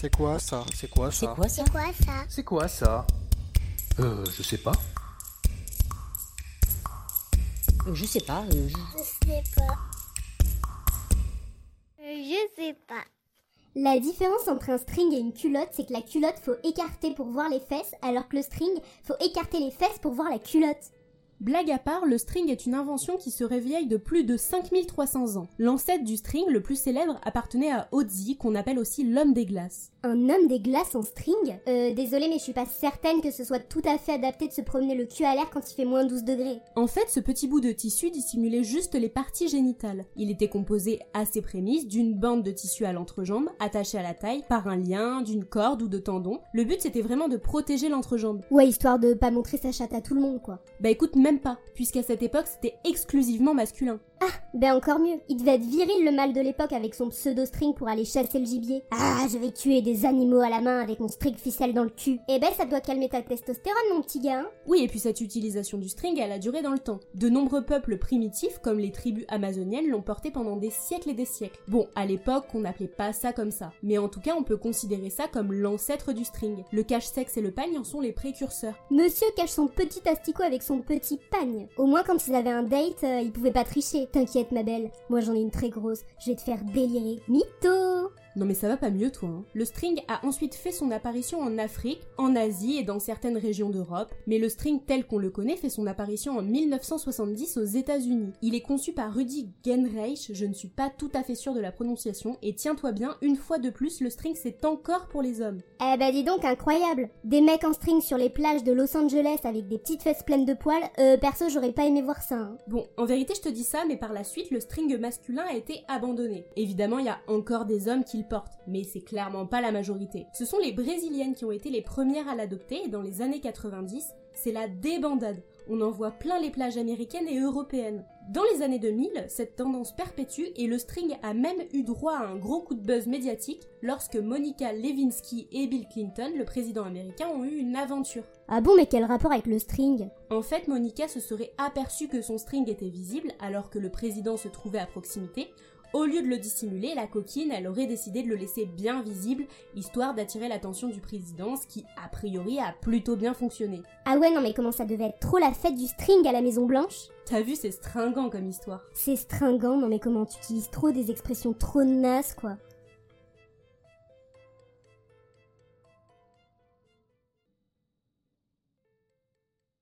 C'est quoi ça C'est quoi C'est ça quoi ça C'est quoi ça C'est quoi ça Euh, je sais pas. Euh, Je sais pas. euh, je- Je sais pas. Je sais pas. La différence entre un string et une culotte, c'est que la culotte faut écarter pour voir les fesses, alors que le string faut écarter les fesses pour voir la culotte. Blague à part, le string est une invention qui se réveille de plus de 5300 ans. L'ancêtre du string, le plus célèbre, appartenait à Ozzy, qu'on appelle aussi l'homme des glaces. Un homme des glaces en string Euh, désolé mais je suis pas certaine que ce soit tout à fait adapté de se promener le cul à l'air quand il fait moins 12 degrés. En fait, ce petit bout de tissu dissimulait juste les parties génitales. Il était composé à ses prémices d'une bande de tissu à l'entrejambe, attachée à la taille par un lien, d'une corde ou de tendons. Le but c'était vraiment de protéger l'entrejambe. Ouais, histoire de pas montrer sa chatte à tout le monde quoi. Bah écoute, même pas, puisqu'à cette époque c'était exclusivement masculin. Ben encore mieux, il devait être viril le mâle de l'époque avec son pseudo-string pour aller chasser le gibier. Ah, je vais tuer des animaux à la main avec mon string ficelle dans le cul. Eh ben ça doit calmer ta testostérone mon petit gars. hein. Oui, et puis cette utilisation du string, elle a duré dans le temps. De nombreux peuples primitifs, comme les tribus amazoniennes, l'ont porté pendant des siècles et des siècles. Bon, à l'époque, on n'appelait pas ça comme ça. Mais en tout cas, on peut considérer ça comme l'ancêtre du string. Le cache-sexe et le pagne en sont les précurseurs. Monsieur cache son petit asticot avec son petit pagne. Au moins quand ils avaient un date, euh, ils pouvaient pas tricher. T'inquiète ma belle, moi j'en ai une très grosse, je vais te faire délirer. Mytho Non mais ça va pas mieux toi. hein. Le string a ensuite fait son apparition en Afrique, en Asie et dans certaines régions d'Europe, mais le string tel qu'on le connaît fait son apparition en 1970 aux États-Unis. Il est conçu par Rudy Genreich, je ne suis pas tout à fait sûre de la prononciation, et tiens-toi bien, une fois de plus, le string c'est encore pour les hommes. Eh ben dis donc, incroyable Des mecs en string sur les plages de Los Angeles avec des petites fesses pleines de poils, euh, perso j'aurais pas aimé voir ça. hein. Bon, en vérité je te dis ça, mais par la suite le string masculin a été abandonné. Évidemment, il y a encore des hommes qui le portent, mais c'est clairement pas la majorité. Ce sont les brésiliennes qui ont été les premières à l'adopter, et dans les années 90, c'est la débandade. On en voit plein les plages américaines et européennes. Dans les années 2000, cette tendance perpétue et le string a même eu droit à un gros coup de buzz médiatique lorsque Monica Lewinsky et Bill Clinton, le président américain, ont eu une aventure. Ah bon, mais quel rapport avec le string? En fait, Monica se serait aperçue que son string était visible alors que le président se trouvait à proximité. Au lieu de le dissimuler, la coquine, elle aurait décidé de le laisser bien visible, histoire d'attirer l'attention du président, ce qui, a priori, a plutôt bien fonctionné. Ah ouais, non mais comment ça devait être trop la fête du string à la Maison Blanche T'as vu, c'est stringant comme histoire. C'est stringant, non mais comment tu utilises trop des expressions trop nasses quoi.